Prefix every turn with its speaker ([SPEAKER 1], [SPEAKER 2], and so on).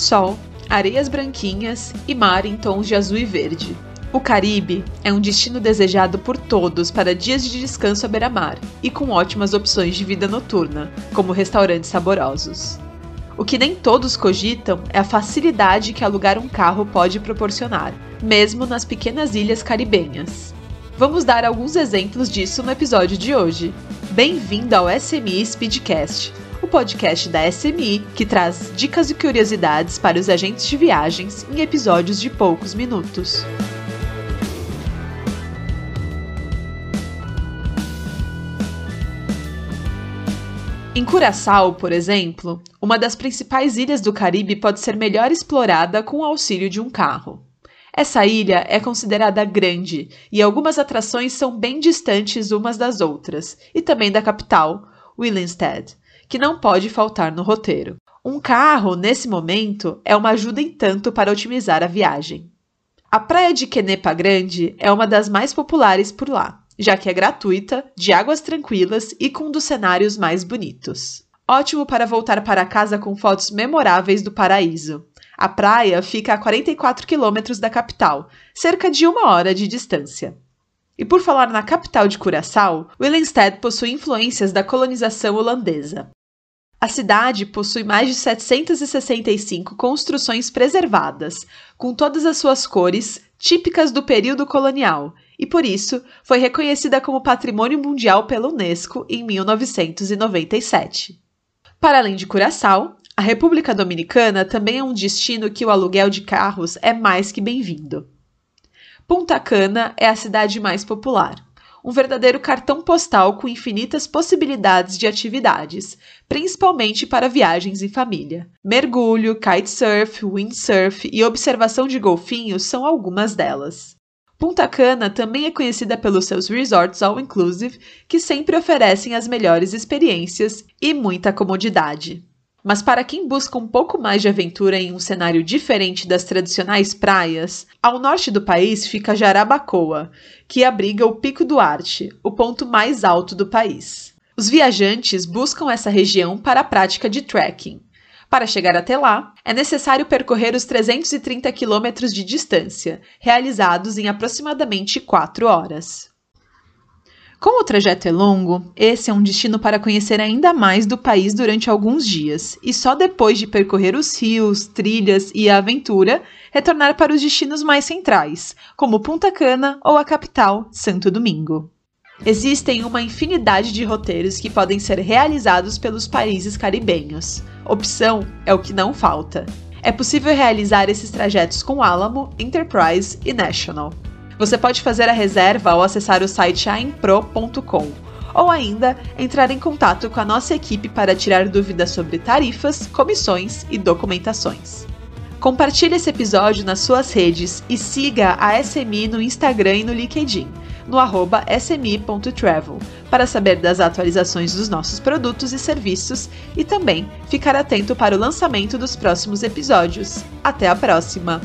[SPEAKER 1] sol, areias branquinhas e mar em tons de azul e verde. O Caribe é um destino desejado por todos para dias de descanso à beira-mar e com ótimas opções de vida noturna, como restaurantes saborosos. O que nem todos cogitam é a facilidade que alugar um carro pode proporcionar, mesmo nas pequenas ilhas caribenhas. Vamos dar alguns exemplos disso no episódio de hoje. Bem-vindo ao SMI Speedcast, podcast da SMI que traz dicas e curiosidades para os agentes de viagens em episódios de poucos minutos. Em Curaçao, por exemplo, uma das principais ilhas do Caribe pode ser melhor explorada com o auxílio de um carro. Essa ilha é considerada grande e algumas atrações são bem distantes umas das outras, e também da capital, Willemstad, que não pode faltar no roteiro. Um carro, nesse momento, é uma ajuda em tanto para otimizar a viagem. A praia de Quenepa Grande é uma das mais populares por lá já que é gratuita, de águas tranquilas e com um dos cenários mais bonitos. Ótimo para voltar para casa com fotos memoráveis do paraíso. A praia fica a 44 quilômetros da capital, cerca de uma hora de distância. E por falar na capital de Curaçao, Willemstad possui influências da colonização holandesa. A cidade possui mais de 765 construções preservadas, com todas as suas cores típicas do período colonial, e por isso foi reconhecida como Patrimônio Mundial pela Unesco em 1997. Para além de Curaçao, a República Dominicana também é um destino que o aluguel de carros é mais que bem-vindo. Punta Cana é a cidade mais popular, um verdadeiro cartão postal com infinitas possibilidades de atividades, principalmente para viagens em família. Mergulho, kitesurf, windsurf e observação de golfinhos são algumas delas. Punta Cana também é conhecida pelos seus resorts all-inclusive, que sempre oferecem as melhores experiências e muita comodidade. Mas para quem busca um pouco mais de aventura em um cenário diferente das tradicionais praias, ao norte do país fica Jarabacoa, que abriga o Pico Duarte, o ponto mais alto do país. Os viajantes buscam essa região para a prática de trekking, para chegar até lá, é necessário percorrer os 330 quilômetros de distância, realizados em aproximadamente 4 horas. Como o trajeto é longo, esse é um destino para conhecer ainda mais do país durante alguns dias, e só depois de percorrer os rios, trilhas e a aventura, retornar para os destinos mais centrais, como Punta Cana ou a capital, Santo Domingo. Existem uma infinidade de roteiros que podem ser realizados pelos países caribenhos. Opção é o que não falta. É possível realizar esses trajetos com Alamo, Enterprise e National. Você pode fazer a reserva ao acessar o site aimpro.com ou ainda entrar em contato com a nossa equipe para tirar dúvidas sobre tarifas, comissões e documentações. Compartilhe esse episódio nas suas redes e siga a SMI no Instagram e no LinkedIn no arroba smi.travel para saber das atualizações dos nossos produtos e serviços e também ficar atento para o lançamento dos próximos episódios. Até a próxima!